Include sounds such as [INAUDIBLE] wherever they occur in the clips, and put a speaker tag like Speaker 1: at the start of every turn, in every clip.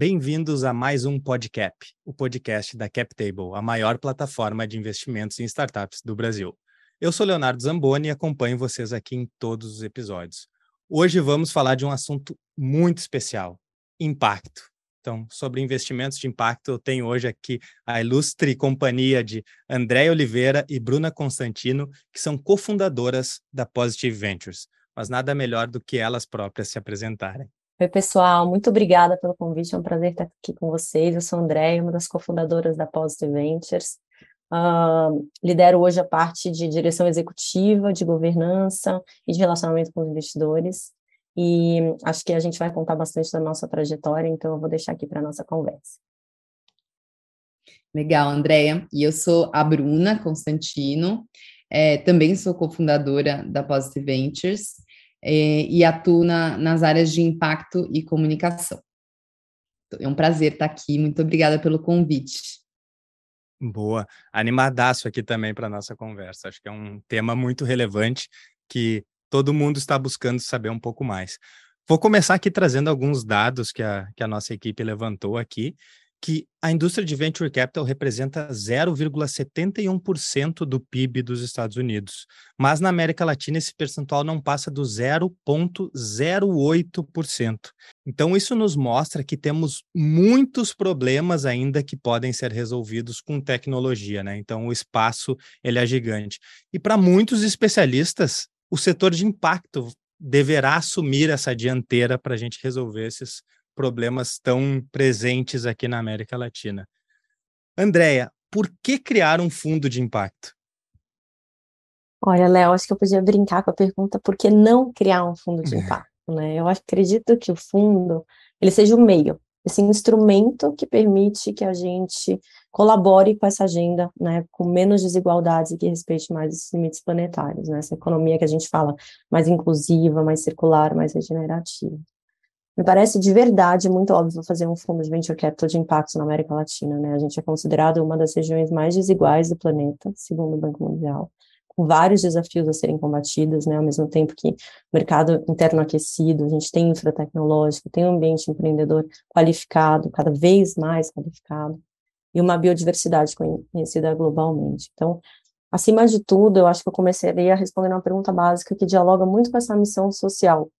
Speaker 1: Bem-vindos a mais um Podcap, o podcast da CapTable, a maior plataforma de investimentos em startups do Brasil. Eu sou Leonardo Zamboni e acompanho vocês aqui em todos os episódios. Hoje vamos falar de um assunto muito especial: impacto. Então, sobre investimentos de impacto, eu tenho hoje aqui a ilustre companhia de André Oliveira e Bruna Constantino, que são cofundadoras da Positive Ventures. Mas nada melhor do que elas próprias se apresentarem.
Speaker 2: Oi, pessoal, muito obrigada pelo convite, é um prazer estar aqui com vocês. Eu sou a André, uma das cofundadoras da Positive Ventures. Uh, lidero hoje a parte de direção executiva, de governança e de relacionamento com os investidores. E acho que a gente vai contar bastante da nossa trajetória, então eu vou deixar aqui para a nossa conversa.
Speaker 3: Legal, Andréia. E eu sou a Bruna Constantino, é, também sou cofundadora da Positive Ventures é, e atuo na, nas áreas de impacto e comunicação. É um prazer estar aqui, muito obrigada pelo convite.
Speaker 1: Boa, animadaço aqui também para a nossa conversa. Acho que é um tema muito relevante que todo mundo está buscando saber um pouco mais. Vou começar aqui trazendo alguns dados que a, que a nossa equipe levantou aqui, que a indústria de venture capital representa 0,71% do PIB dos Estados Unidos, mas na América Latina esse percentual não passa do 0,08%. Então isso nos mostra que temos muitos problemas ainda que podem ser resolvidos com tecnologia, né? Então o espaço ele é gigante. E para muitos especialistas, o setor de impacto deverá assumir essa dianteira para a gente resolver esses problemas tão presentes aqui na América Latina. Andréia, por que criar um fundo de impacto?
Speaker 2: Olha, Léo, acho que eu podia brincar com a pergunta por que não criar um fundo de [LAUGHS] impacto, né? Eu acredito que o fundo ele seja o meio, esse instrumento que permite que a gente colabore com essa agenda, né, com menos desigualdades e que respeite mais os limites planetários, né, essa economia que a gente fala mais inclusiva, mais circular, mais regenerativa. Me parece de verdade muito óbvio fazer um fundo de venture capital de impacto na América Latina, né? A gente é considerado uma das regiões mais desiguais do planeta, segundo o Banco Mundial, com vários desafios a serem combatidos, né? Ao mesmo tempo que mercado interno aquecido, a gente tem infratecnológico, tem um ambiente empreendedor qualificado, cada vez mais qualificado, e uma biodiversidade conhecida globalmente. Então, acima de tudo, eu acho que eu começaria respondendo uma pergunta básica que dialoga muito com essa missão social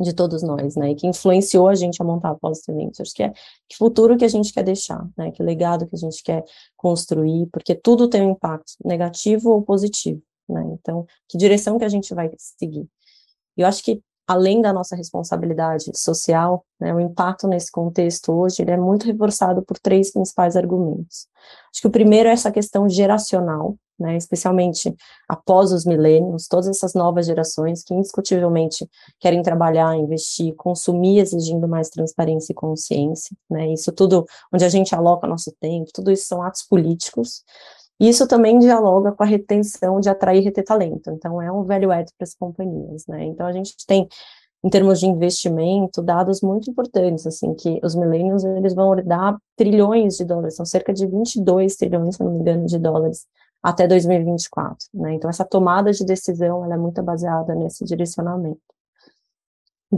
Speaker 2: de todos nós, né, e que influenciou a gente a montar a Positive Ventures, que é que futuro que a gente quer deixar, né, que legado que a gente quer construir, porque tudo tem um impacto negativo ou positivo, né, então, que direção que a gente vai seguir. Eu acho que, além da nossa responsabilidade social, né, o impacto nesse contexto hoje, é muito reforçado por três principais argumentos. Acho que o primeiro é essa questão geracional, né, especialmente após os milênios, todas essas novas gerações que indiscutivelmente querem trabalhar, investir, consumir, exigindo mais transparência e consciência, né, isso tudo onde a gente aloca nosso tempo, tudo isso são atos políticos, e isso também dialoga com a retenção de atrair e reter talento, então é um value add para as companhias, né, então a gente tem em termos de investimento, dados muito importantes, assim, que os millennials, eles vão dar trilhões de dólares, são cerca de 22 trilhões, se não me engano, de dólares até 2024, né? Então, essa tomada de decisão, ela é muito baseada nesse direcionamento.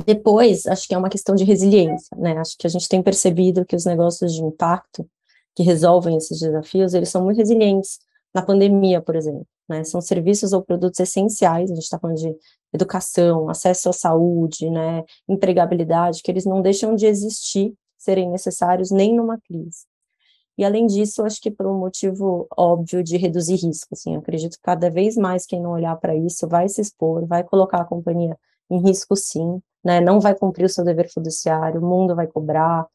Speaker 2: Depois, acho que é uma questão de resiliência, né? Acho que a gente tem percebido que os negócios de impacto que resolvem esses desafios, eles são muito resilientes na pandemia, por exemplo, né? São serviços ou produtos essenciais, a gente está falando de educação, acesso à saúde, né? Empregabilidade, que eles não deixam de existir, serem necessários nem numa crise. E além disso, acho que por um motivo óbvio de reduzir risco, assim, eu acredito que cada vez mais quem não olhar para isso vai se expor, vai colocar a companhia em risco sim, né, não vai cumprir o seu dever fiduciário, o mundo vai cobrar,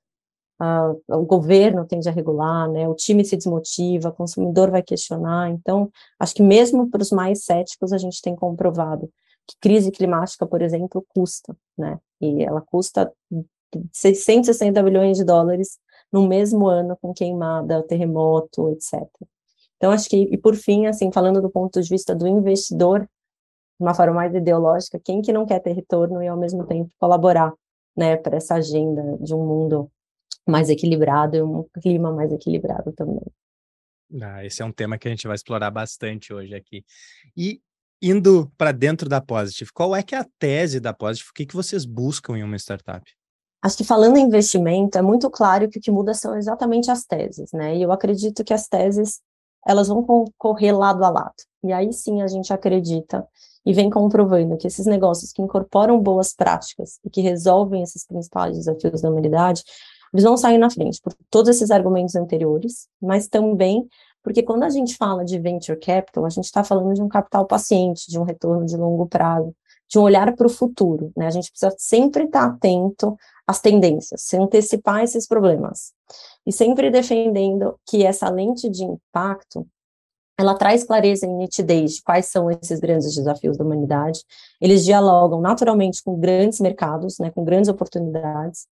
Speaker 2: o governo tende a regular, né, o time se desmotiva, o consumidor vai questionar, então, acho que mesmo para os mais céticos, a gente tem comprovado que crise climática, por exemplo, custa, né, e ela custa 660 bilhões de dólares no mesmo ano com queimada, terremoto, etc. Então, acho que, e por fim, assim, falando do ponto de vista do investidor, de uma forma mais ideológica, quem que não quer ter retorno e, ao mesmo tempo, colaborar, né, para essa agenda de um mundo mais equilibrado e um clima mais equilibrado também.
Speaker 1: Ah, esse é um tema que a gente vai explorar bastante hoje aqui. E indo para dentro da Positive, qual é que é a tese da Positive? O que, que vocês buscam em uma startup?
Speaker 2: Acho que falando em investimento, é muito claro que o que muda são exatamente as teses, né? E eu acredito que as teses, elas vão correr lado a lado. E aí sim a gente acredita e vem comprovando que esses negócios que incorporam boas práticas e que resolvem esses principais desafios da humanidade, eles vão sair na frente por todos esses argumentos anteriores, mas também porque quando a gente fala de venture capital, a gente está falando de um capital paciente, de um retorno de longo prazo, de um olhar para o futuro, né? A gente precisa sempre estar tá atento às tendências, se antecipar esses problemas. E sempre defendendo que essa lente de impacto, ela traz clareza e nitidez de quais são esses grandes desafios da humanidade. Eles dialogam naturalmente com grandes mercados, né, com grandes oportunidades,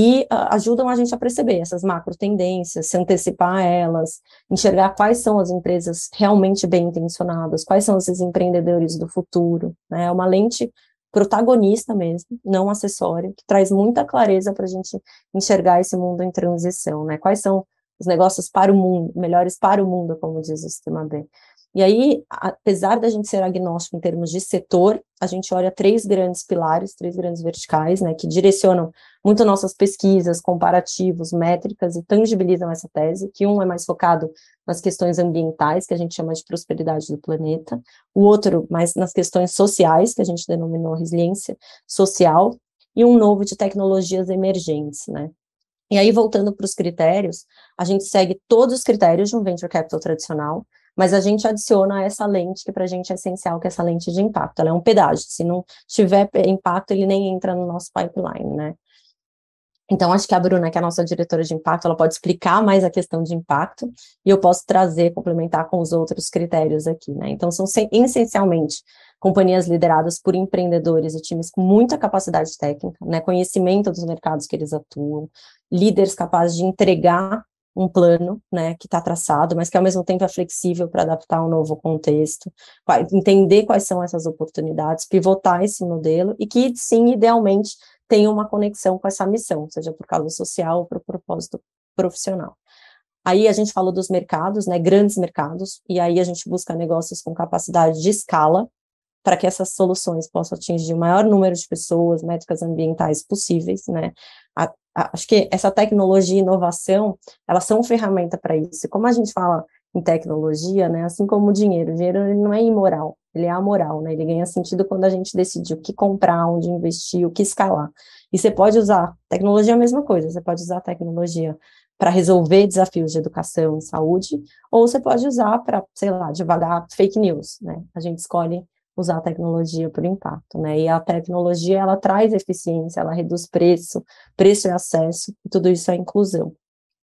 Speaker 2: e uh, ajudam a gente a perceber essas macro tendências, se antecipar a elas, enxergar quais são as empresas realmente bem intencionadas, quais são esses empreendedores do futuro, né? É uma lente protagonista mesmo, não acessória, que traz muita clareza para a gente enxergar esse mundo em transição, né? Quais são os negócios para o mundo, melhores para o mundo, como diz o sistema B. E aí, apesar da gente ser agnóstico em termos de setor, a gente olha três grandes pilares, três grandes verticais, né, que direcionam muito nossas pesquisas, comparativos, métricas e tangibilizam essa tese, que um é mais focado nas questões ambientais, que a gente chama de prosperidade do planeta, o outro mais nas questões sociais, que a gente denominou resiliência social, e um novo de tecnologias emergentes, né. E aí, voltando para os critérios, a gente segue todos os critérios de um venture capital tradicional, mas a gente adiciona essa lente que para a gente é essencial, que é essa lente de impacto. Ela é um pedágio. Se não tiver impacto, ele nem entra no nosso pipeline, né? Então, acho que a Bruna, que é a nossa diretora de impacto, ela pode explicar mais a questão de impacto e eu posso trazer, complementar com os outros critérios aqui, né? Então, são essencialmente companhias lideradas por empreendedores e times com muita capacidade técnica, né? Conhecimento dos mercados que eles atuam, líderes capazes de entregar um plano, né, que está traçado, mas que ao mesmo tempo é flexível para adaptar um novo contexto, entender quais são essas oportunidades, pivotar esse modelo e que, sim, idealmente, tenha uma conexão com essa missão, seja por causa social ou por propósito profissional. Aí a gente falou dos mercados, né, grandes mercados, e aí a gente busca negócios com capacidade de escala, para que essas soluções possam atingir o maior número de pessoas, métricas ambientais possíveis, né? A, a, acho que essa tecnologia e inovação, elas são ferramenta para isso. Como a gente fala em tecnologia, né, assim como o dinheiro, o dinheiro não é imoral, ele é amoral, né? Ele ganha sentido quando a gente decide o que comprar, onde investir, o que escalar. E você pode usar tecnologia é a mesma coisa, você pode usar tecnologia para resolver desafios de educação e saúde, ou você pode usar para, sei lá, devagar fake news, né? A gente escolhe usar a tecnologia por impacto, né? E a tecnologia ela traz eficiência, ela reduz preço, preço e acesso, e tudo isso é inclusão.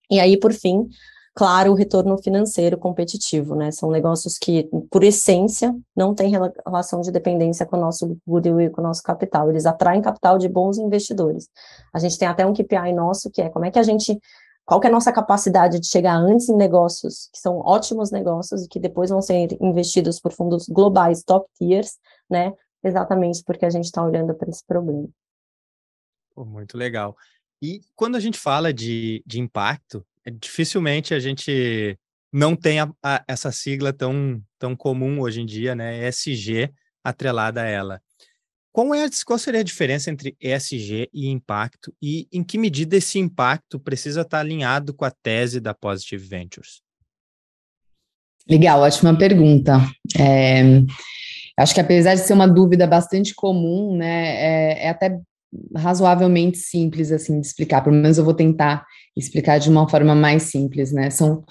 Speaker 2: E aí, por fim, claro, o retorno financeiro competitivo, né? São negócios que, por essência, não têm relação de dependência com o nosso goodwill e com o nosso capital. Eles atraem capital de bons investidores. A gente tem até um KPI nosso que é como é que a gente qual que é a nossa capacidade de chegar antes em negócios que são ótimos negócios e que depois vão ser investidos por fundos globais, top tiers, né? Exatamente porque a gente está olhando para esse problema.
Speaker 1: Muito legal. E quando a gente fala de, de impacto, é, dificilmente a gente não tem a, a, essa sigla tão, tão comum hoje em dia, né? ESG atrelada a ela. Qual, é, qual seria a diferença entre ESG e impacto e em que medida esse impacto precisa estar alinhado com a tese da Positive Ventures?
Speaker 3: Legal, ótima pergunta. É, acho que apesar de ser uma dúvida bastante comum, né, é, é, até razoavelmente simples assim de explicar. Pelo menos eu vou tentar explicar de uma forma mais simples, né? São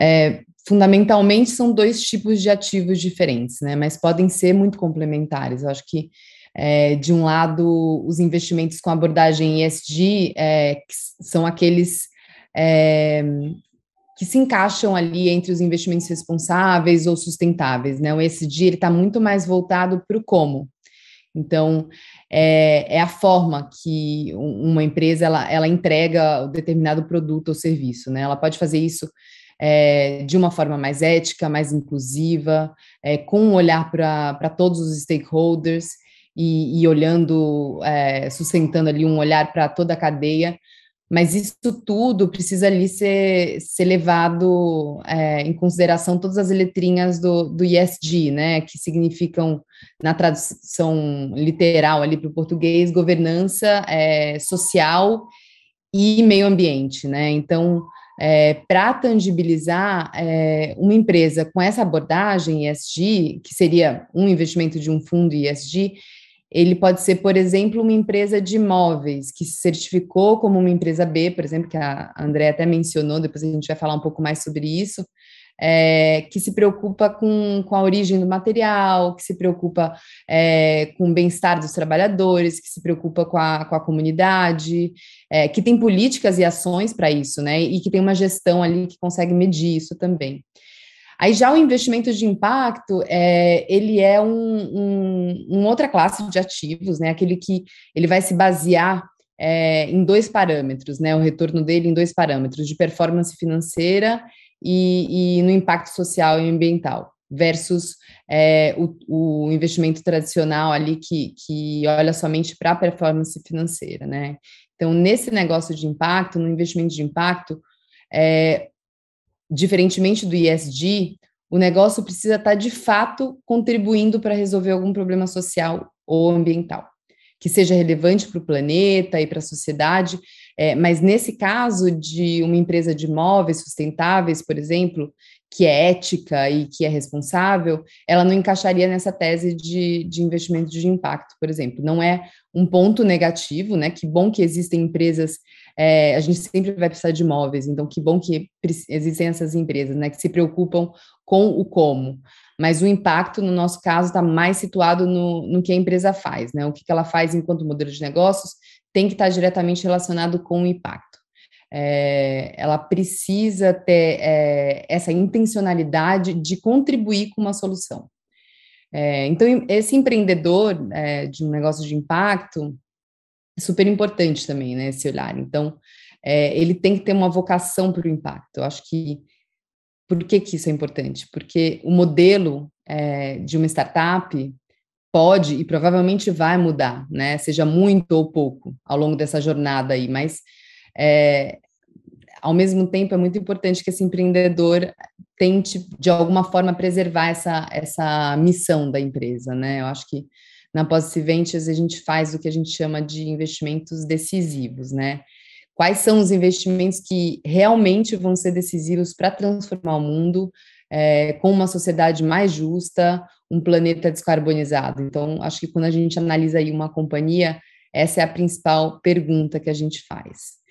Speaker 3: é, fundamentalmente são dois tipos de ativos diferentes, né? Mas podem ser muito complementares. Eu acho que é, de um lado, os investimentos com abordagem ESG, é, são aqueles é, que se encaixam ali entre os investimentos responsáveis ou sustentáveis, né? O ESG está muito mais voltado para o como. Então, é, é, a forma que uma empresa ela, ela entrega o determinado produto ou serviço, né? Ela pode fazer isso é, de uma forma mais ética, mais inclusiva, é, com um olhar para todos os stakeholders e, e olhando, é, sustentando ali um olhar para toda a cadeia, mas isso tudo precisa ali ser, ser levado é, em consideração todas as letrinhas do, do ESG, né, que significam, na tradução literal ali para o português, governança é, social e meio ambiente, né, então, é, para tangibilizar é, uma empresa com essa abordagem ESG, que seria um investimento de um fundo ESG, ele pode ser, por exemplo, uma empresa de imóveis que se certificou como uma empresa B, por exemplo, que a André até mencionou, depois a gente vai falar um pouco mais sobre isso, é, que se preocupa com, com a origem do material, que se preocupa é, com o bem-estar dos trabalhadores, que se preocupa com a, com a comunidade, é, que tem políticas e ações para isso, né? E que tem uma gestão ali que consegue medir isso também. Aí já o investimento de impacto, é, ele é um, um, um, outra classe de ativos, né? Aquele que ele vai se basear é, em dois parâmetros, né? O retorno dele em dois parâmetros, de performance financeira e, e no impacto social e ambiental, versus é, o, o, investimento tradicional ali que, que olha somente para a performance financeira, né? Então, nesse negócio de impacto, no investimento de impacto, é, diferentemente do ISD, o negócio precisa estar de fato contribuindo para resolver algum problema social ou ambiental, que seja relevante para o planeta e para a sociedade. É, mas nesse caso de uma empresa de imóveis sustentáveis, por exemplo, que é ética e que é responsável, ela não encaixaria nessa tese de, de investimento de impacto, por exemplo. Não é um ponto negativo, né? Que bom que existem empresas é, a gente sempre vai precisar de imóveis, então que bom que existem essas empresas, né, que se preocupam com o como. Mas o impacto, no nosso caso, está mais situado no, no que a empresa faz, né? O que, que ela faz enquanto modelo de negócios tem que estar diretamente relacionado com o impacto. É, ela precisa ter é, essa intencionalidade de contribuir com uma solução. É, então, esse empreendedor é, de um negócio de impacto, super importante também, né, esse olhar. Então, é, ele tem que ter uma vocação para o impacto. Eu acho que por que, que isso é importante? Porque o modelo é, de uma startup pode e provavelmente vai mudar, né? Seja muito ou pouco ao longo dessa jornada aí, mas é, ao mesmo tempo é muito importante que esse empreendedor tente de alguma forma preservar essa, essa missão da empresa, né? Eu acho que na Positive Ventures, a gente faz o que a gente chama de investimentos decisivos, né? Quais são os investimentos que realmente vão ser decisivos para transformar o mundo é, com uma sociedade mais justa, um planeta descarbonizado? Então, acho que quando a gente analisa aí uma companhia, essa é a principal pergunta que a gente faz.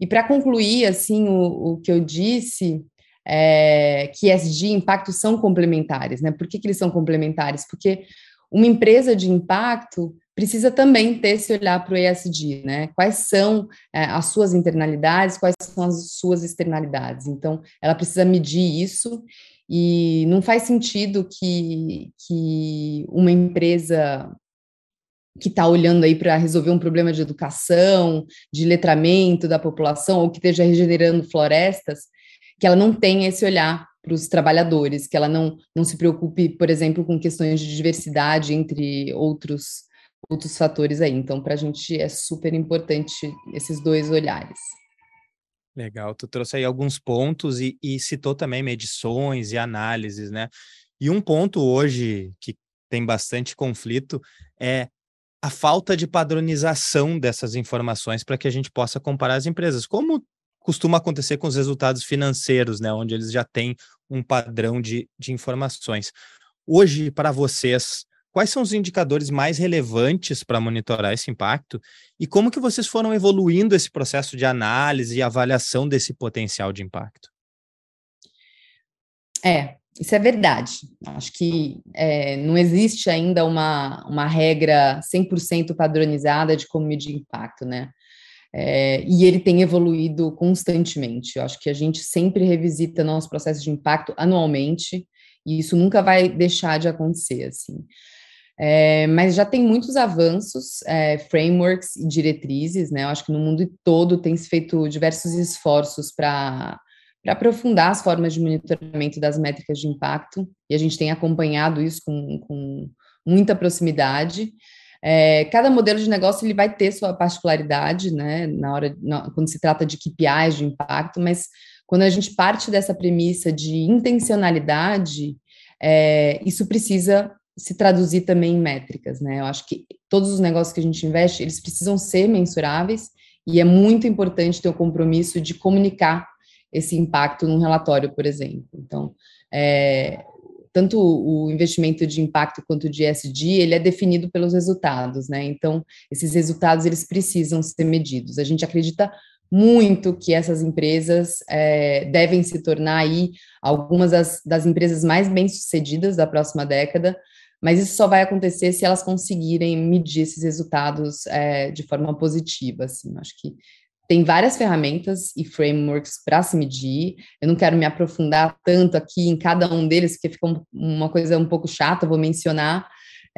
Speaker 3: E para concluir, assim, o, o, que eu disse, é, que ESG e impacto são complementares, né? Por que, que eles são complementares? Porque uma empresa de impacto precisa também ter esse olhar para o ESG, né? Quais são é, as suas internalidades, quais são as suas externalidades. Então, ela precisa medir isso e não faz sentido que, que uma empresa que está olhando aí para resolver um problema de educação, de letramento da população, ou que esteja regenerando florestas, que ela não tenha esse olhar para os trabalhadores, que ela não, não se preocupe, por exemplo, com questões de diversidade, entre outros, outros fatores aí. Então, para a gente é super importante esses dois olhares.
Speaker 1: Legal, tu trouxe aí alguns pontos e, e citou também medições e análises, né? E um ponto hoje que tem bastante conflito é a falta de padronização dessas informações para que a gente possa comparar as empresas. Como costuma acontecer com os resultados financeiros, né, onde eles já têm um padrão de, de informações. Hoje, para vocês, quais são os indicadores mais relevantes para monitorar esse impacto e como que vocês foram evoluindo esse processo de análise e avaliação desse potencial de impacto?
Speaker 3: É, isso é verdade. Acho que é, não existe ainda uma, uma regra 100% padronizada de como medir impacto, né? É, e ele tem evoluído constantemente. Eu acho que a gente sempre revisita nosso processo de impacto anualmente, e isso nunca vai deixar de acontecer, assim. É, mas já tem muitos avanços, é, frameworks e diretrizes, né? Eu acho que no mundo todo tem se feito diversos esforços para aprofundar as formas de monitoramento das métricas de impacto, e a gente tem acompanhado isso com, com muita proximidade. É, cada modelo de negócio ele vai ter sua particularidade, né, na hora, na, quando se trata de KPIs de impacto, mas quando a gente parte dessa premissa de intencionalidade, é, isso precisa se traduzir também em métricas, né? Eu acho que todos os negócios que a gente investe, eles precisam ser mensuráveis e é muito importante ter o compromisso de comunicar esse impacto num relatório, por exemplo. Então, é, tanto o investimento de impacto quanto de ESG, ele é definido pelos resultados, né? Então, esses resultados, eles precisam ser medidos. A gente acredita muito que essas empresas é, devem se tornar aí algumas das, das empresas mais bem-sucedidas da próxima década, mas isso só vai acontecer se elas conseguirem medir esses resultados é, de forma positiva, assim, acho que tem várias ferramentas e frameworks para se medir. Eu não quero me aprofundar tanto aqui em cada um deles, porque fica uma coisa um pouco chata, vou mencionar.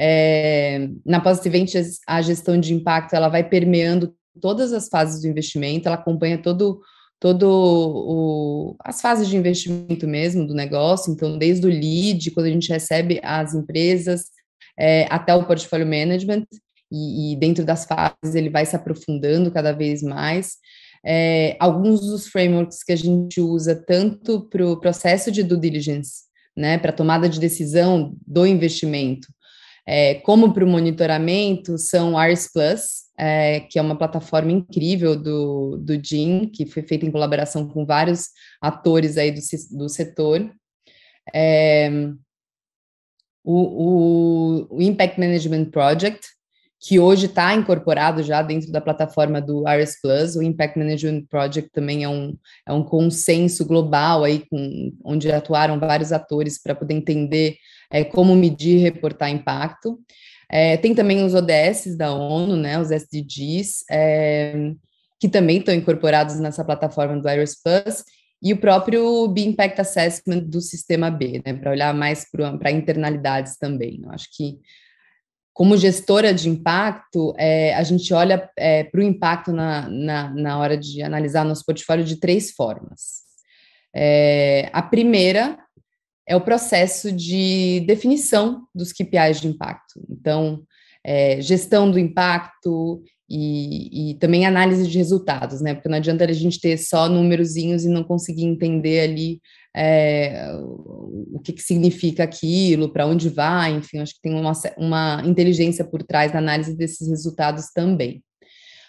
Speaker 3: É, na Positive Ventures, a gestão de impacto ela vai permeando todas as fases do investimento, ela acompanha todo todo o, as fases de investimento mesmo do negócio, então desde o lead, quando a gente recebe as empresas, é, até o portfólio management, e, e, dentro das fases ele vai se aprofundando cada vez mais. É, alguns dos frameworks que a gente usa tanto para o processo de due diligence, né, para tomada de decisão do investimento, é, como para o monitoramento, são ARS Plus, é, que é uma plataforma incrível do, do Jim, que foi feita em colaboração com vários atores aí do, do setor. É, o, o, o, Impact Management Project, que hoje está incorporado já dentro da plataforma do RS Plus, o Impact Management Project também é um, é um consenso global aí, com, onde atuaram vários atores para poder entender é, como medir e reportar impacto. É, tem também os ODS da ONU, né, os SDGs, é, que também estão incorporados nessa plataforma do Iris Plus, e o próprio B Impact Assessment do Sistema B, né, para olhar mais para internalidades também. Eu acho que, como gestora de impacto, é, a gente olha é, para o impacto na, na, na, hora de analisar nosso portfólio de três formas. É, a primeira é o processo de definição dos KPIs de impacto. Então, é, gestão do impacto e, e, também análise de resultados, né? Porque não adianta a gente ter só númerozinhos e não conseguir entender ali é, o que, que, significa aquilo, para onde vai, enfim, acho que tem uma, uma inteligência por trás da análise desses resultados também.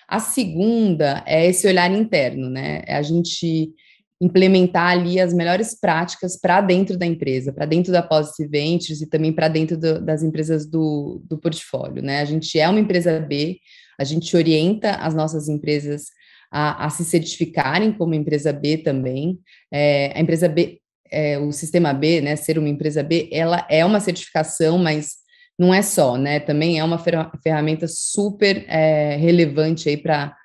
Speaker 3: A segunda é esse olhar interno, né? É a gente implementar ali as melhores práticas para dentro da empresa, para dentro da Positive Ventures e também para dentro do, das empresas do, do portfólio, né? A gente é uma empresa B, a gente orienta as nossas empresas a, a se certificarem como empresa B também. É, a empresa B, é, o sistema B, né, ser uma empresa B, ela é uma certificação, mas não é só, né? Também é uma ferramenta super é, relevante aí para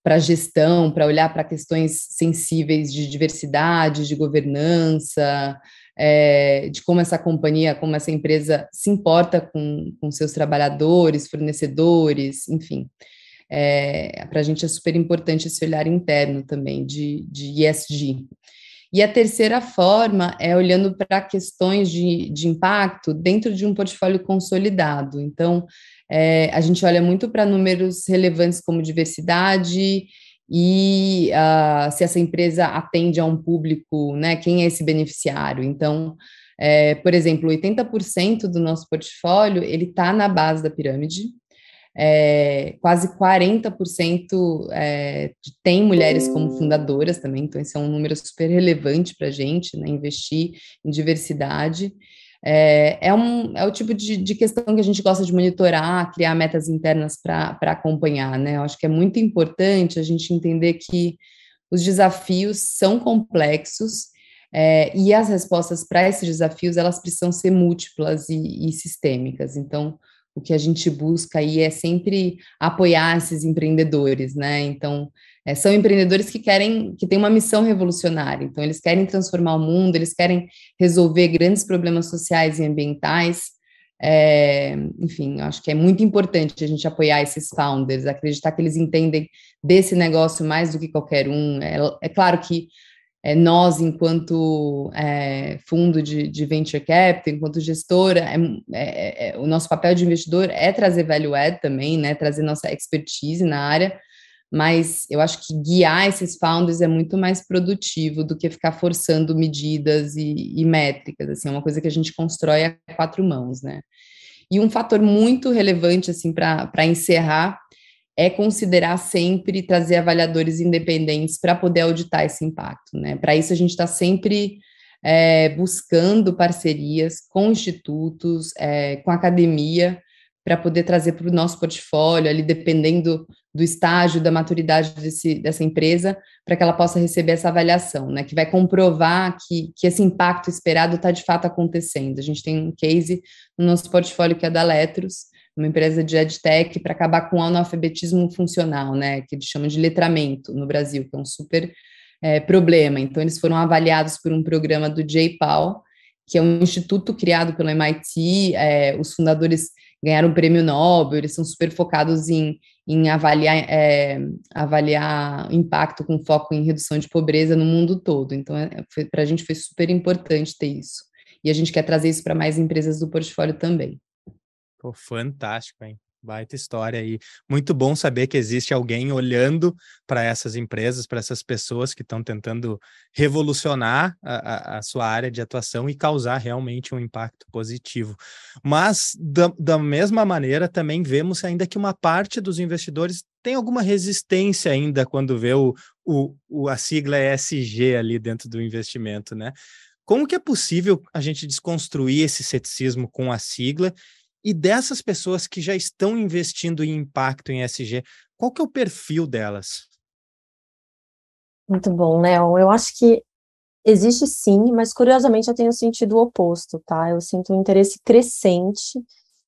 Speaker 3: para gestão, para olhar para questões sensíveis de diversidade, de governança, é, de como essa companhia, como essa empresa se importa com, com seus trabalhadores, fornecedores, enfim. É, para a gente é super importante esse olhar interno também de, de ESG. E a terceira forma é olhando para questões de, de impacto dentro de um portfólio consolidado. Então, é, a gente olha muito para números relevantes como diversidade e uh, se essa empresa atende a um público, né? Quem é esse beneficiário? Então, é, por exemplo, 80% do nosso portfólio ele está na base da pirâmide. É, quase 40% é, tem mulheres como fundadoras também, então esse é um número super relevante para a gente, né, investir em diversidade. É, é, um, é o tipo de, de, questão que a gente gosta de monitorar, criar metas internas para acompanhar, né? Eu acho que é muito importante a gente entender que os desafios são complexos é, e as respostas para esses desafios elas precisam ser múltiplas e, e sistêmicas. Então, o que a gente busca aí é sempre apoiar esses empreendedores, né? Então, é, são empreendedores que querem, que têm uma missão revolucionária. Então, eles querem transformar o mundo, eles querem resolver grandes problemas sociais e ambientais. É, enfim, acho que é muito importante a gente apoiar esses founders, acreditar que eles entendem desse negócio mais do que qualquer um. É, é claro que é, nós, enquanto é, fundo de, de, venture capital, enquanto gestora, é, é, é, o nosso papel de investidor é trazer value add também, né, trazer nossa expertise na área, mas eu acho que guiar esses founders é muito mais produtivo do que ficar forçando medidas e, e métricas, assim, é uma coisa que a gente constrói a quatro mãos, né. E um fator muito relevante, assim, para encerrar, é considerar sempre trazer avaliadores independentes para poder auditar esse impacto, né? Para isso a gente está sempre é, buscando parcerias com institutos, é, com academia, para poder trazer para o nosso portfólio, ali dependendo do estágio, da maturidade desse, dessa empresa, para que ela possa receber essa avaliação, né? Que vai comprovar que, que esse impacto esperado está de fato acontecendo. A gente tem um case no nosso portfólio que é da Letros, uma empresa de edtech para acabar com o analfabetismo funcional, né, que eles chamam de letramento no Brasil, que é um super é, problema. Então, eles foram avaliados por um programa do J-PAL, que é um instituto criado pelo MIT, é, os fundadores ganharam o prêmio Nobel, eles são super focados em, em avaliar, é, avaliar impacto com foco em redução de pobreza no mundo todo. Então, é, para a gente foi super importante ter isso. E a gente quer trazer isso para mais empresas do portfólio também.
Speaker 1: Pô, fantástico, hein? Baita história aí. Muito bom saber que existe alguém olhando para essas empresas, para essas pessoas que estão tentando revolucionar a, a, a, sua área de atuação e causar realmente um impacto positivo. Mas, da, da mesma maneira, também vemos ainda que uma parte dos investidores tem alguma resistência ainda quando vê o, o, o a sigla ESG ali dentro do investimento, né? Como que é possível a gente desconstruir esse ceticismo com a sigla e dessas pessoas que já estão investindo em impacto em SG, qual que é o perfil delas?
Speaker 2: Muito bom, Léo. Eu acho que existe sim, mas curiosamente eu tenho sentido o oposto, tá? Eu sinto um interesse crescente,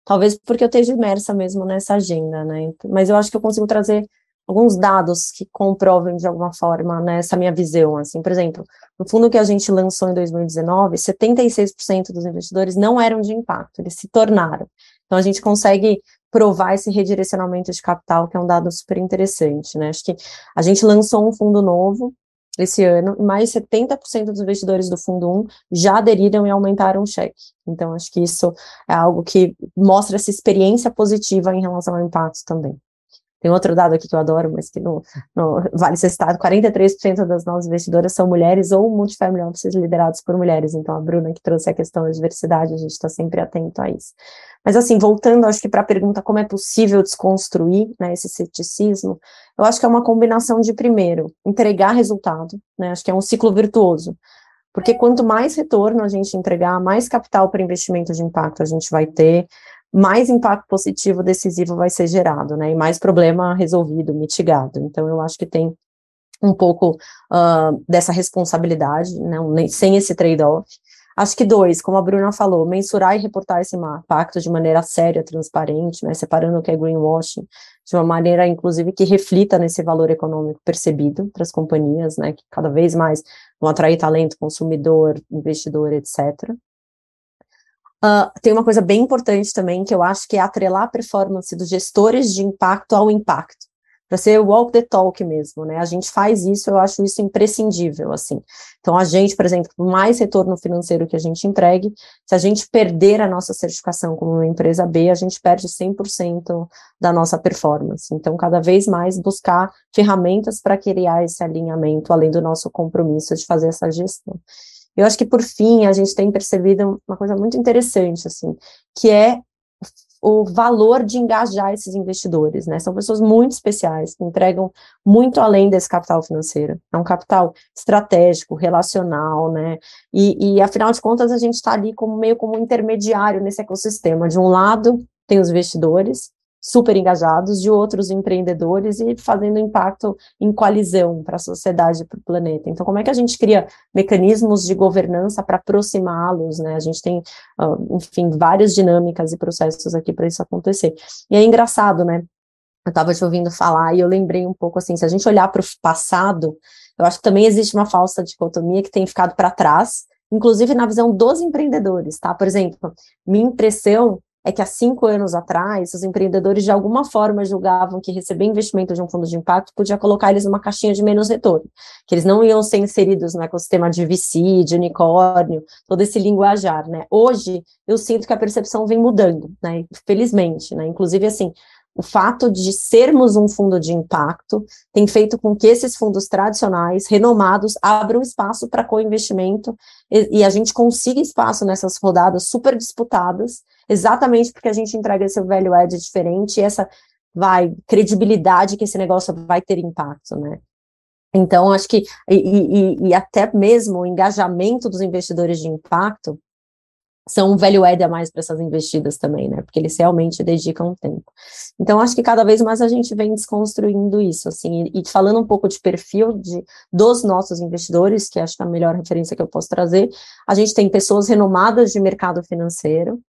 Speaker 2: talvez porque eu esteja imersa mesmo nessa agenda, né? Mas eu acho que eu consigo trazer alguns dados que comprovem de alguma forma né, essa minha visão, assim, por exemplo, no fundo que a gente lançou em 2019, 76% dos investidores não eram de impacto, eles se tornaram. Então a gente consegue provar esse redirecionamento de capital, que é um dado super interessante, né? Acho que a gente lançou um fundo novo esse ano, e mais 70% dos investidores do fundo 1 já aderiram e aumentaram o cheque. Então, acho que isso é algo que mostra essa experiência positiva em relação ao impacto também. Tem outro dado aqui que eu adoro, mas que não, não vale ser citado: 43% das nossas investidoras são mulheres ou multifamily offices liderados por mulheres. Então, a Bruna que trouxe a questão da diversidade, a gente está sempre atento a isso. Mas, assim, voltando, acho que para a pergunta como é possível desconstruir né, esse ceticismo, eu acho que é uma combinação de, primeiro, entregar resultado, né, acho que é um ciclo virtuoso. Porque quanto mais retorno a gente entregar, mais capital para investimento de impacto a gente vai ter, mais impacto positivo decisivo vai ser gerado, né? E mais problema resolvido, mitigado. Então, eu acho que tem um pouco uh, dessa responsabilidade, né? sem esse trade-off. Acho que dois, como a Bruna falou, mensurar e reportar esse impacto de maneira séria, transparente, né? Separando o que é greenwashing, de uma maneira, inclusive, que reflita nesse valor econômico percebido para as companhias, né? Que cada vez mais vão atrair talento, consumidor, investidor, etc. Uh, tem uma coisa bem importante também, que eu acho que é atrelar a performance dos gestores de impacto ao impacto, para ser walk the talk mesmo, né? A gente faz isso, eu acho isso imprescindível, assim. Então, a gente, por exemplo, por mais retorno financeiro que a gente entregue, se a gente perder a nossa certificação como uma empresa B, a gente perde 100% da nossa performance. Então, cada vez mais buscar ferramentas para criar esse alinhamento, além do nosso compromisso de fazer essa gestão. Eu acho que, por fim, a gente tem percebido uma coisa muito interessante, assim, que é o valor de engajar esses investidores, né? São pessoas muito especiais, que entregam muito além desse capital financeiro. É um capital estratégico, relacional, né? E, e afinal de contas, a gente está ali como meio como intermediário nesse ecossistema. De um lado, tem os investidores, super engajados, de outros empreendedores e fazendo impacto em coalizão para a sociedade, para o planeta. Então, como é que a gente cria mecanismos de governança para aproximá-los, né? A gente tem, enfim, várias dinâmicas e processos aqui para isso acontecer. E é engraçado, né? Eu estava te ouvindo falar e eu lembrei um pouco assim, se a gente olhar para o passado, eu acho que também existe uma falsa dicotomia que tem ficado para trás, inclusive na visão dos empreendedores, tá? Por exemplo, minha impressão é que há cinco anos atrás, os empreendedores de alguma forma julgavam que receber investimento de um fundo de impacto podia colocar eles numa caixinha de menos retorno, que eles não iam ser inseridos no ecossistema de VC, de unicórnio, todo esse linguajar, né? Hoje, eu sinto que a percepção vem mudando, né? Felizmente, né? Inclusive, assim, o fato de sermos um fundo de impacto tem feito com que esses fundos tradicionais, renomados, abram espaço para co-investimento e, e, a gente consiga espaço nessas rodadas super disputadas, exatamente porque a gente entrega esse velho edge diferente e essa vai credibilidade que esse negócio vai ter impacto, né? Então, acho que, e, e, e até mesmo o engajamento dos investidores de impacto são um velho a mais para essas investidas também, né? Porque eles realmente dedicam tempo. Então, acho que cada vez mais a gente vem desconstruindo isso, assim, e, e falando um pouco de perfil de, dos nossos investidores, que acho que é a melhor referência que eu posso trazer, a gente tem pessoas renomadas de mercado financeiro,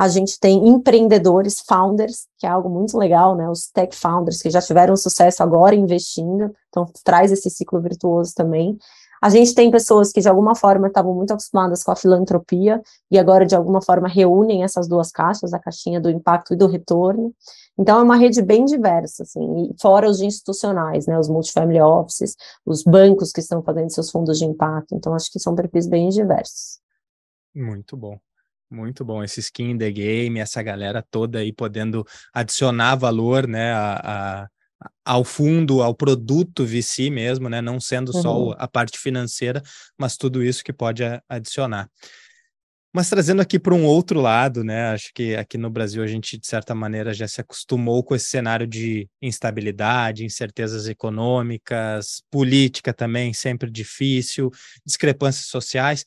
Speaker 2: a gente tem empreendedores, founders, que é algo muito legal, né? Os tech founders que já tiveram sucesso agora investindo, então traz esse ciclo virtuoso também. A gente tem pessoas que de alguma forma estavam muito acostumadas com a filantropia e agora de alguma forma reúnem essas duas caixas, a caixinha do impacto e do retorno. Então é uma rede bem diversa, assim, fora os institucionais, né, os multifamily offices, os bancos que estão fazendo seus fundos de impacto. Então acho que são perfis bem diversos.
Speaker 1: Muito bom. Muito bom, esse skin in the game, essa galera toda aí podendo adicionar valor, né, a, a ao fundo, ao produto VC mesmo, né? Não sendo uhum. só a parte financeira, mas tudo isso que pode adicionar. Mas trazendo aqui para um outro lado, né? Acho que aqui no Brasil a gente, de certa maneira, já se acostumou com esse cenário de instabilidade, incertezas econômicas, política também sempre difícil, discrepâncias sociais.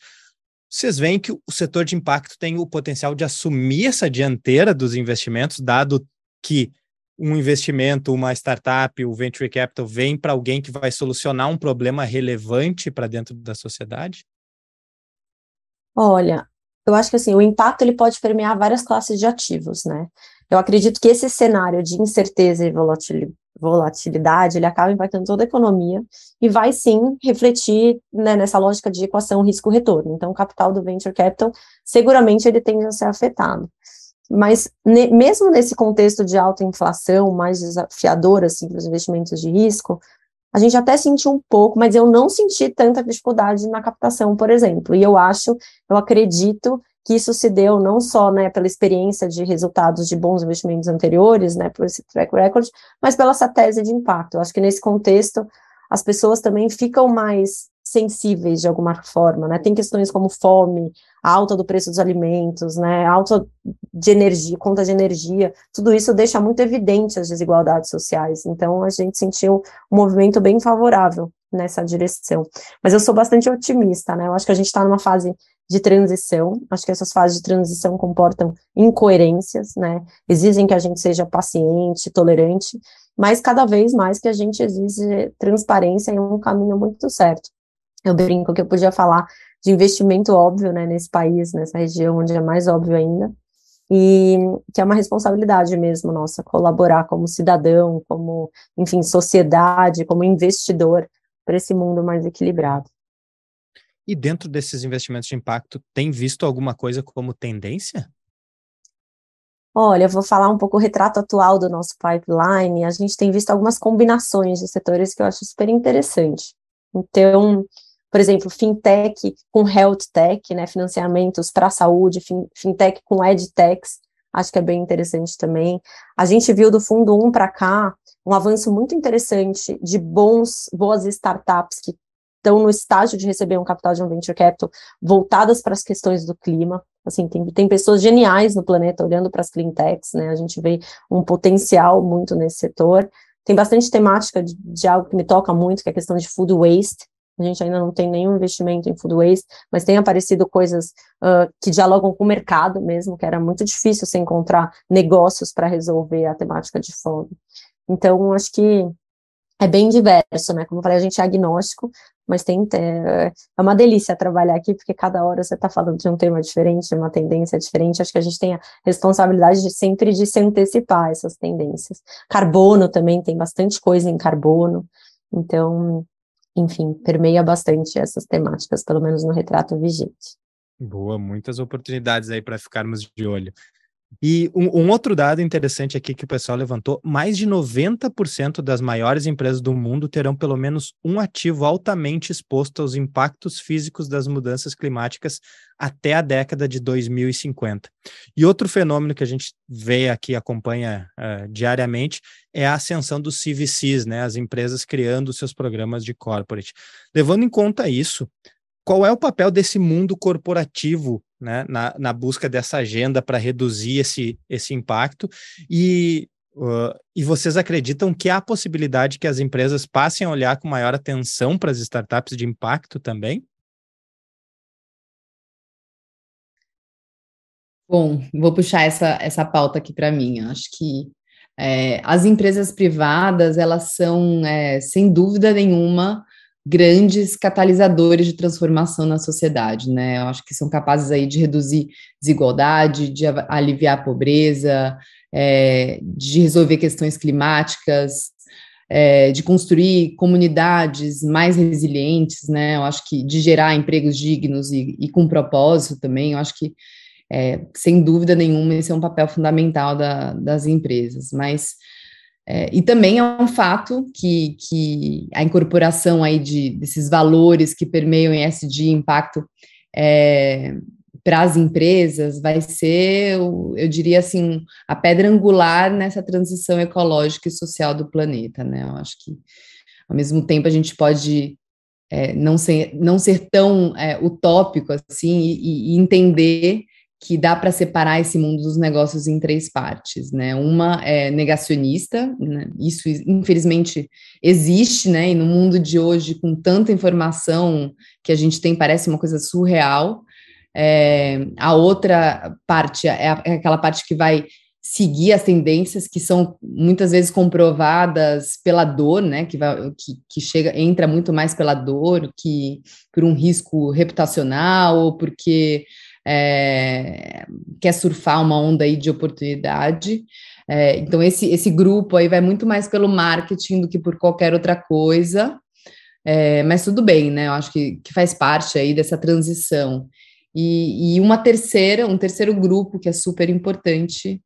Speaker 1: Vocês veem que o setor de impacto tem o potencial de assumir essa dianteira dos investimentos, dado que um investimento, uma startup, o venture capital vem para alguém que vai solucionar um problema relevante para dentro da sociedade?
Speaker 2: Olha, eu acho que assim, o impacto ele pode permear várias classes de ativos, né? Eu acredito que esse cenário de incerteza e volatilidade, ele acaba impactando toda a economia e vai sim refletir né, nessa lógica de equação risco-retorno. Então, o capital do venture capital, seguramente ele tende a ser afetado. Mas ne, mesmo nesse contexto de alta inflação, mais desafiador assim para os investimentos de risco, a gente até sentiu um pouco, mas eu não senti tanta dificuldade na captação, por exemplo. E eu acho, eu acredito que isso se deu não só né, pela experiência de resultados de bons investimentos anteriores, né, por esse track record, mas pela essa tese de impacto. Eu acho que nesse contexto as pessoas também ficam mais sensíveis de alguma forma, né? Tem questões como fome, alta do preço dos alimentos, né? Alta de energia, conta de energia, tudo isso deixa muito evidente as desigualdades sociais. Então a gente sentiu um movimento bem favorável nessa direção. Mas eu sou bastante otimista, né? Eu acho que a gente está numa fase de transição. Acho que essas fases de transição comportam incoerências, né? Exigem que a gente seja paciente, tolerante, mas cada vez mais que a gente exige transparência em um caminho muito certo. Eu brinco que eu podia falar de investimento óbvio, né, nesse país, nessa região onde é mais óbvio ainda, e que é uma responsabilidade mesmo nossa, colaborar como cidadão, como, enfim, sociedade, como investidor para esse mundo mais equilibrado.
Speaker 1: E dentro desses investimentos de impacto, tem visto alguma coisa como tendência?
Speaker 2: Olha, eu vou falar um pouco o retrato atual do nosso pipeline. A gente tem visto algumas combinações de setores que eu acho super interessante. Então, por exemplo, fintech com health tech, né, financiamentos para a saúde, fintech com edtechs, acho que é bem interessante também. A gente viu do fundo 1 para cá um avanço muito interessante de bons, boas startups que estão no estágio de receber um capital de um venture capital voltadas para as questões do clima. Assim, tem, tem pessoas geniais no planeta olhando para as clean techs, né? A gente vê um potencial muito nesse setor. Tem bastante temática de, de algo que me toca muito, que é a questão de food waste, a gente ainda não tem nenhum investimento em food waste, mas tem aparecido coisas uh, que dialogam com o mercado mesmo, que era muito difícil se encontrar negócios para resolver a temática de fome. Então, acho que é bem diverso, né? Como eu falei, a gente é agnóstico, mas tem, é, é uma delícia trabalhar aqui, porque cada hora você está falando de um tema diferente, uma tendência diferente. Acho que a gente tem a responsabilidade de sempre de se antecipar essas tendências. Carbono também tem bastante coisa em carbono. Então, enfim, permeia bastante essas temáticas, pelo menos no retrato vigente.
Speaker 1: Boa, muitas oportunidades aí para ficarmos de olho. E um, um, outro dado interessante aqui que o pessoal levantou: mais de 90% das maiores empresas do mundo terão pelo menos um ativo altamente exposto aos impactos físicos das mudanças climáticas até a década de 2050. E outro fenômeno que a gente vê aqui, acompanha uh, diariamente, é a ascensão dos CVCs, né? As empresas criando seus programas de corporate. Levando em conta isso, qual é o papel desse mundo corporativo né, na, na busca dessa agenda para reduzir esse, esse impacto? E, uh, e vocês acreditam que há possibilidade que as empresas passem a olhar com maior atenção para as startups de impacto também?
Speaker 3: Bom, vou puxar essa, essa pauta aqui para mim. Acho que é, as empresas privadas, elas são, é, sem dúvida nenhuma, grandes catalisadores de transformação na sociedade, né? Eu acho que são capazes aí de reduzir desigualdade, de aliviar a pobreza, é, de resolver questões climáticas, é, de construir comunidades mais resilientes, né? Eu acho que de gerar empregos dignos e, e com propósito também. Eu acho que, é, sem dúvida nenhuma, esse é um papel fundamental da, das empresas. Mas é, e também é um fato que, que a incorporação aí de, desses valores que permeiam ESG impacto é, para as empresas vai ser, eu diria assim, a pedra angular nessa transição ecológica e social do planeta, né? Eu acho que, ao mesmo tempo, a gente pode é, não, ser, não ser tão é, utópico assim e, e entender que dá para separar esse mundo dos negócios em três partes, né? Uma é negacionista, né? isso infelizmente existe, né? E no mundo de hoje, com tanta informação que a gente tem, parece uma coisa surreal. É, a outra parte é, é aquela parte que vai seguir as tendências que são muitas vezes comprovadas pela dor, né? Que, vai, que, que chega, entra muito mais pela dor que por um risco reputacional ou porque é, quer surfar uma onda aí de oportunidade. É, então, esse, esse grupo aí vai muito mais pelo marketing do que por qualquer outra coisa. É, mas tudo bem, né? Eu acho que, que faz parte aí dessa transição. E, e uma terceira, um terceiro grupo que é super importante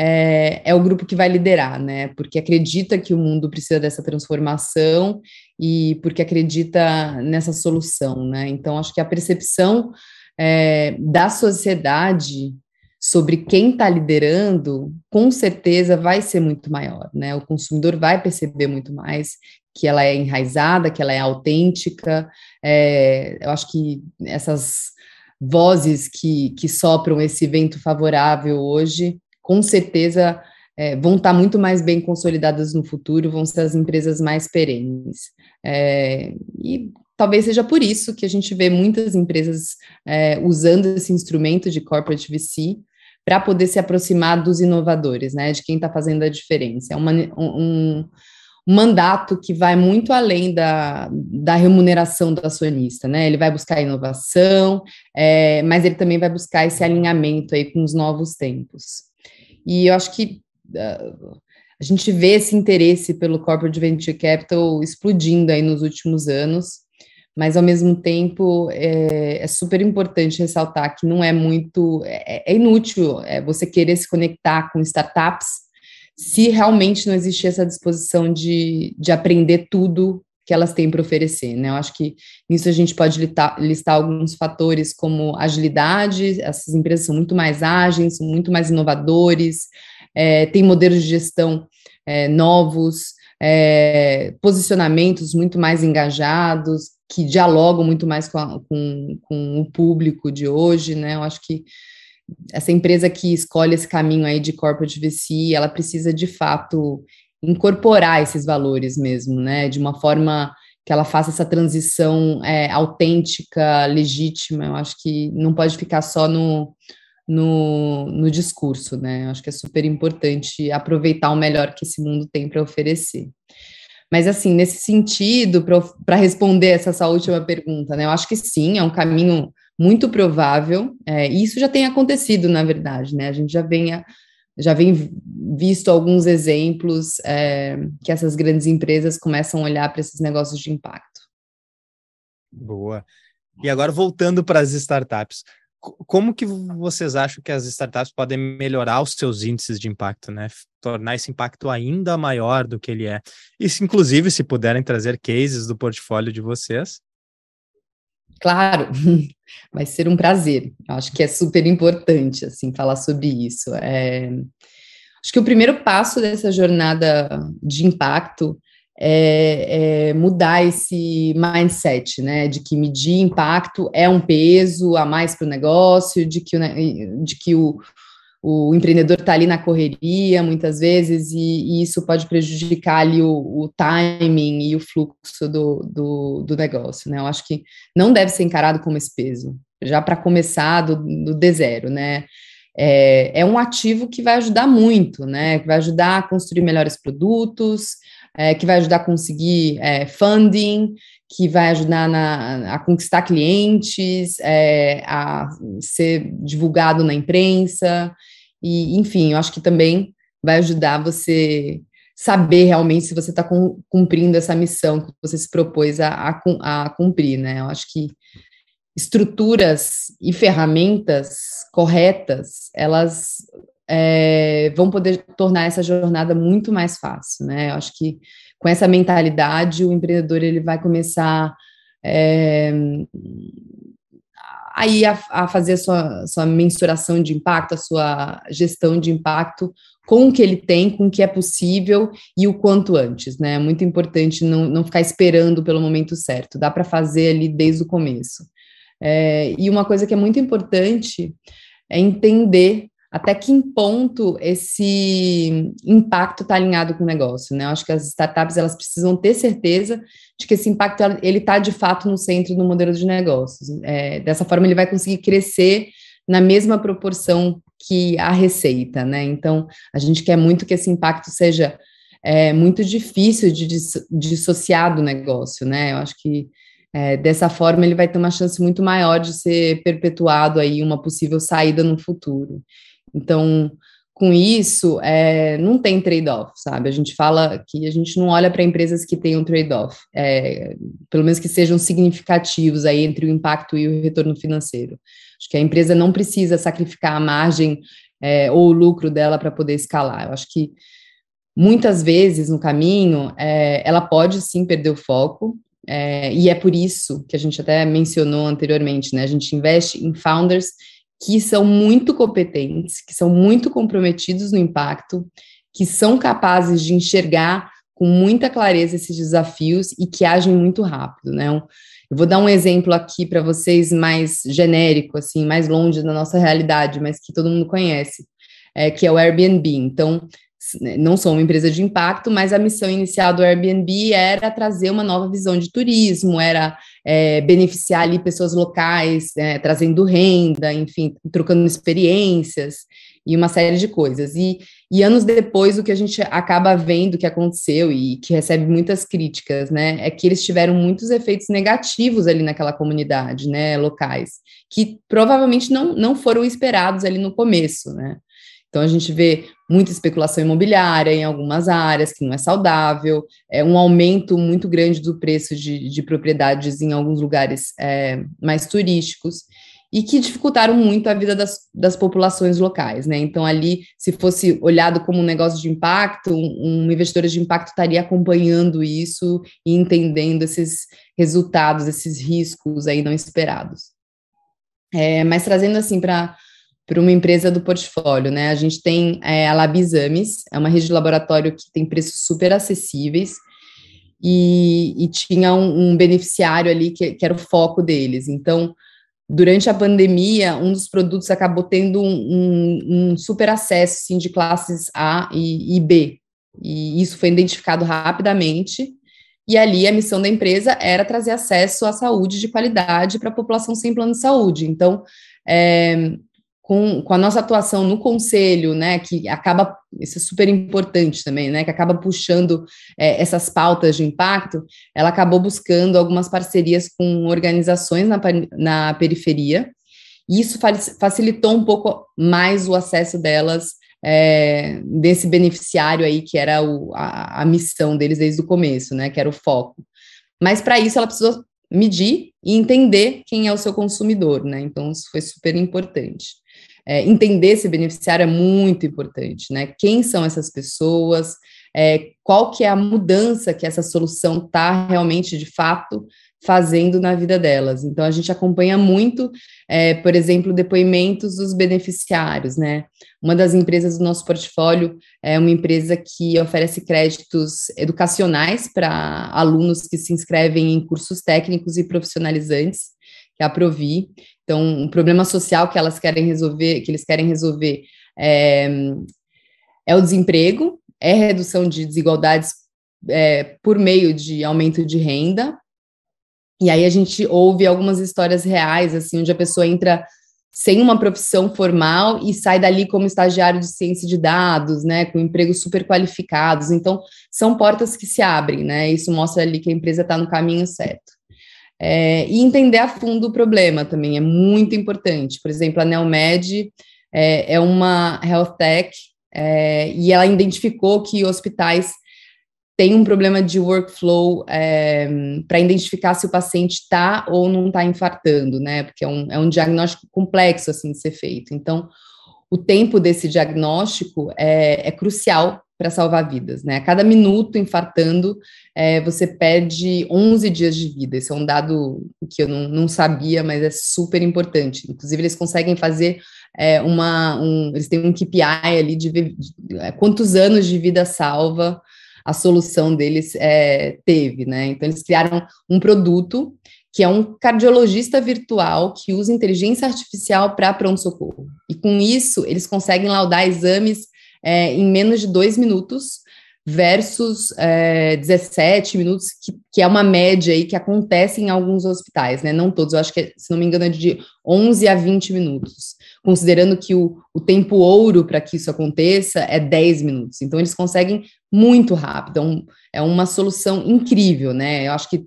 Speaker 3: é, é, o grupo que vai liderar, né? Porque acredita que o mundo precisa dessa transformação e porque acredita nessa solução, né? Então, acho que a percepção é, da sociedade sobre quem está liderando, com certeza vai ser muito maior, né? O consumidor vai perceber muito mais que ela é enraizada, que ela é autêntica. É, eu acho que essas vozes que, que sopram esse vento favorável hoje, com certeza é, vão estar tá muito mais bem consolidadas no futuro, vão ser as empresas mais perenes. É, e talvez seja por isso que a gente vê muitas empresas é, usando esse instrumento de corporate VC para poder se aproximar dos inovadores, né, de quem está fazendo a diferença. É uma, um, um, mandato que vai muito além da, da remuneração do acionista, né? Ele vai buscar inovação, é, mas ele também vai buscar esse alinhamento aí com os novos tempos. E eu acho que uh, a gente vê esse interesse pelo corporate venture capital explodindo aí nos últimos anos mas ao mesmo tempo é, é, super importante ressaltar que não é muito, é, é inútil é, você querer se conectar com startups se realmente não existe essa disposição de, de aprender tudo que elas têm para oferecer, né? Eu acho que nisso a gente pode listar, listar, alguns fatores como agilidade, essas empresas são muito mais ágeis, são muito mais inovadores, é, tem modelos de gestão é, novos, é, posicionamentos muito mais engajados, que dialogam muito mais com, a, com, com o público de hoje, né? Eu acho que essa empresa que escolhe esse caminho aí de corporate VC, ela precisa de fato incorporar esses valores mesmo, né? De uma forma que ela faça essa transição é, autêntica, legítima. Eu acho que não pode ficar só no, no, no discurso, né? Eu acho que é super importante aproveitar o melhor que esse mundo tem para oferecer. Mas, assim, nesse sentido, para responder essa última pergunta, né, eu acho que sim, é um caminho muito provável, é, e isso já tem acontecido, na verdade, né? A gente já vem, já vem visto alguns exemplos é, que essas grandes empresas começam a olhar para esses negócios de impacto.
Speaker 1: Boa. E agora, voltando para as startups, como que vocês acham que as startups podem melhorar os seus índices de impacto, né? Tornar esse impacto ainda maior do que ele é. E, inclusive, se puderem trazer cases do portfólio de vocês.
Speaker 3: Claro, [LAUGHS] vai ser um prazer. Acho que é super importante, assim, falar sobre isso. É... Acho que o primeiro passo dessa jornada de impacto é, é, mudar esse mindset, né, de que medir impacto é um peso a mais para o negócio, de que, o, de que o, o empreendedor está ali na correria muitas vezes e, e, isso pode prejudicar ali o, o timing e o fluxo do, do, do, negócio, né? Eu acho que não deve ser encarado como esse peso, já para começar do, do D zero, né? É, é um ativo que vai ajudar muito, né? Que vai ajudar a construir melhores produtos, é, que vai ajudar a conseguir é, funding, que vai ajudar na, a conquistar clientes, é, a ser divulgado na imprensa, e enfim, eu acho que também vai ajudar você saber realmente se você está cumprindo essa missão que você se propôs a, a, a cumprir, né? Eu acho que estruturas e ferramentas corretas, elas é, vão poder tornar essa jornada muito mais fácil, né? Eu acho que com essa mentalidade o empreendedor ele vai começar é, aí a, a, fazer a sua, sua mensuração de impacto, a sua gestão de impacto com o que ele tem, com o que é possível e o quanto antes, né? É muito importante não, não ficar esperando pelo momento certo, dá para fazer ali desde o começo. É, e uma coisa que é muito importante é entender até que ponto esse impacto está alinhado com o negócio, né? Eu acho que as startups elas precisam ter certeza de que esse impacto ele está de fato no centro do modelo de negócios. É, dessa forma ele vai conseguir crescer na mesma proporção que a receita, né? Então a gente quer muito que esse impacto seja é, muito difícil de dissociar do negócio, né? Eu acho que é, dessa forma ele vai ter uma chance muito maior de ser perpetuado aí uma possível saída no futuro. Então, com isso, é, não tem trade-off, sabe? A gente fala que a gente não olha para empresas que tenham trade-off, é, pelo menos que sejam significativos aí entre o impacto e o retorno financeiro. Acho que a empresa não precisa sacrificar a margem é, ou o lucro dela para poder escalar. Eu acho que muitas vezes no caminho é, ela pode sim perder o foco. É, e é por isso que a gente até mencionou anteriormente, né? A gente investe em founders que são muito competentes, que são muito comprometidos no impacto, que são capazes de enxergar com muita clareza esses desafios e que agem muito rápido, né? Eu vou dar um exemplo aqui para vocês mais genérico, assim, mais longe da nossa realidade, mas que todo mundo conhece, é, que é o Airbnb. Então, não sou uma empresa de impacto, mas a missão inicial do Airbnb era trazer uma nova visão de turismo, era é, beneficiar ali pessoas locais, é, trazendo renda, enfim, trocando experiências e uma série de coisas. E, e anos depois, o que a gente acaba vendo que aconteceu e que recebe muitas críticas, né, é que eles tiveram muitos efeitos negativos ali naquela comunidade, né, locais, que provavelmente não, não foram esperados ali no começo, né. Então, a gente vê muita especulação imobiliária em algumas áreas, que não é saudável, é um aumento muito grande do preço de, de propriedades em alguns lugares é, mais turísticos, e que dificultaram muito a vida das, das populações locais, né? Então, ali, se fosse olhado como um negócio de impacto, um, um investidor de impacto estaria acompanhando isso e entendendo esses resultados, esses riscos aí não esperados. É, mas trazendo assim para para uma empresa do portfólio, né? A gente tem é, a Lab Exames, é uma rede de laboratório que tem preços super acessíveis e, e tinha um, um, beneficiário ali que, que, era o foco deles. Então, durante a pandemia, um dos produtos acabou tendo um, um, um super acesso assim, de classes A e, e B, e isso foi identificado rapidamente. E ali a missão da empresa era trazer acesso à saúde de qualidade para a população sem plano de saúde. Então, é, com, com a nossa atuação no conselho, né, que acaba, isso é super importante também, né, que acaba puxando é, essas pautas de impacto, ela acabou buscando algumas parcerias com organizações na, na periferia, e isso facilitou um pouco mais o acesso delas é, desse beneficiário aí, que era o, a, a missão deles desde o começo, né, que era o foco. Mas para isso ela precisou medir e entender quem é o seu consumidor, né? Então, isso foi super importante. É, entender esse beneficiário é muito importante, né? Quem são essas pessoas, é, qual que é a mudança que essa solução está realmente, de fato, fazendo na vida delas. Então, a gente acompanha muito, é, por exemplo, depoimentos dos beneficiários, né? Uma das empresas do nosso portfólio é uma empresa que oferece créditos educacionais para alunos que se inscrevem em cursos técnicos e profissionalizantes, que é a Provi. Então, um problema social que elas querem resolver, que eles querem resolver é, é o desemprego, é redução de desigualdades é, por meio de aumento de renda, e aí a gente ouve algumas histórias reais, assim, onde a pessoa entra sem uma profissão formal e sai dali como estagiário de ciência de dados, né, com empregos super qualificados. Então, são portas que se abrem, né? Isso mostra ali que a empresa está no caminho certo. É, e entender a fundo o problema também é muito importante. Por exemplo, a Neomed é, é uma health tech é, e ela identificou que hospitais tem um problema de workflow é, para identificar se o paciente está ou não está infartando, né? Porque é um, é um diagnóstico complexo assim de ser feito. Então, o tempo desse diagnóstico é, é crucial para salvar vidas, né? A cada minuto infartando, é, você perde 11 dias de vida. Esse é um dado que eu não, não sabia, mas é super importante. Inclusive, eles conseguem fazer é, uma. Um, eles têm um KPI ali de, de é, quantos anos de vida salva a solução deles é, teve, né? Então, eles criaram um produto que é um cardiologista virtual que usa inteligência artificial para pronto-socorro. E com isso, eles conseguem laudar exames é, em menos de dois minutos, versus é, 17 minutos, que, que, é uma média aí que acontece em alguns hospitais, né? Não todos, eu acho que, se não me engano, é de 11 a 20 minutos, considerando que o, o tempo ouro para que isso aconteça é 10 minutos. Então, eles conseguem muito rápido, é, um, é uma solução incrível, né? Eu acho que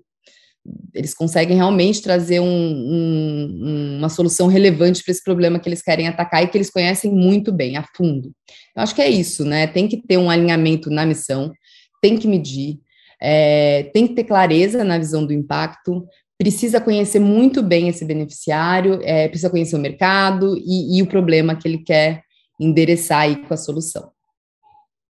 Speaker 3: eles conseguem realmente trazer um, um, uma solução relevante para esse problema que eles querem atacar e que eles conhecem muito bem, a fundo. Eu acho que é isso, né? Tem que ter um alinhamento na missão, tem que medir, é, tem que ter clareza na visão do impacto, precisa conhecer muito bem esse beneficiário, é, precisa conhecer o mercado e, e o problema que ele quer endereçar aí com a solução.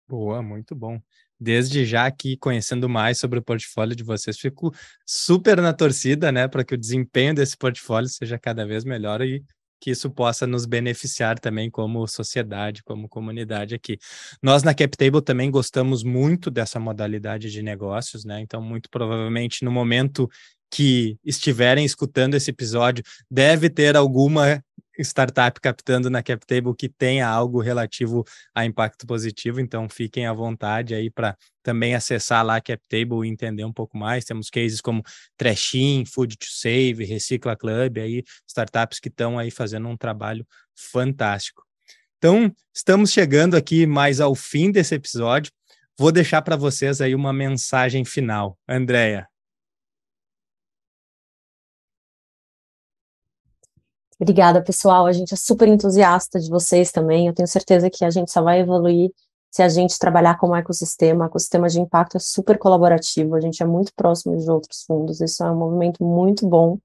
Speaker 1: Boa, muito bom desde já aqui conhecendo mais sobre o portfólio de vocês, fico super na torcida, né, para que o desempenho desse portfólio seja cada vez melhor e que isso possa nos beneficiar também como sociedade, como comunidade aqui. Nós na CapTable também gostamos muito dessa modalidade de negócios, né? Então, muito provavelmente no momento que estiverem escutando esse episódio, deve ter alguma startup captando na CapTable que tenha algo relativo a impacto positivo, então fiquem à vontade aí para também acessar lá a CapTable e entender um pouco mais. Temos cases como Trashin, Food to Save, Recicla Club, aí startups que estão aí fazendo um trabalho fantástico. Então, estamos chegando aqui mais ao fim desse episódio. Vou deixar para vocês aí uma mensagem final. Andréia,
Speaker 2: Obrigada, pessoal. A gente é super entusiasta de vocês também. Eu tenho certeza que a gente só vai evoluir se a gente trabalhar como ecossistema. O ecossistema de impacto é super colaborativo, a gente é muito próximo de outros fundos. Isso é um movimento muito bom.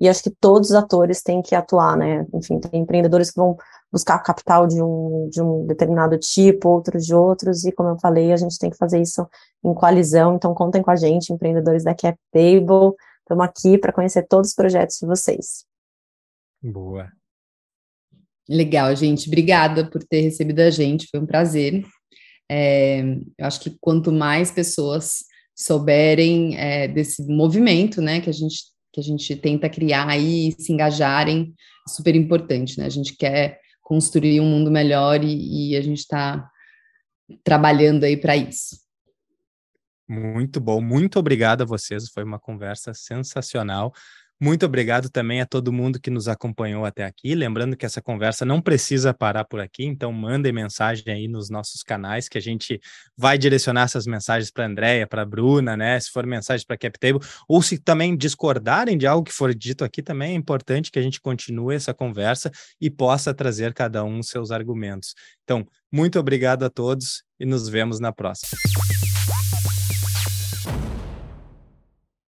Speaker 2: E acho que todos os atores têm que atuar, né? Enfim, tem empreendedores que vão buscar capital de um, de um determinado tipo, outros de outros, e como eu falei, a gente tem que fazer isso em coalizão. Então, contem com a gente, empreendedores da Cap Table. Estamos aqui para conhecer todos os projetos de vocês.
Speaker 1: Boa.
Speaker 3: Legal, gente. Obrigada por ter recebido a gente, foi um prazer. É, eu acho que quanto mais pessoas souberem é, desse movimento, né, que a gente que a gente tenta criar aí, se engajarem, é super importante, né? A gente quer construir um mundo melhor e, e a gente está trabalhando aí para isso.
Speaker 1: Muito bom, muito obrigado a vocês, foi uma conversa sensacional. Muito obrigado também a todo mundo que nos acompanhou até aqui. Lembrando que essa conversa não precisa parar por aqui, então mandem mensagem aí nos nossos canais que a gente vai direcionar essas mensagens para a Andréia, para a Bruna, né? Se for mensagem para a CapTable, ou se também discordarem de algo que for dito aqui, também é importante que a gente continue essa conversa e possa trazer cada um seus argumentos. Então, muito obrigado a todos e nos vemos na próxima.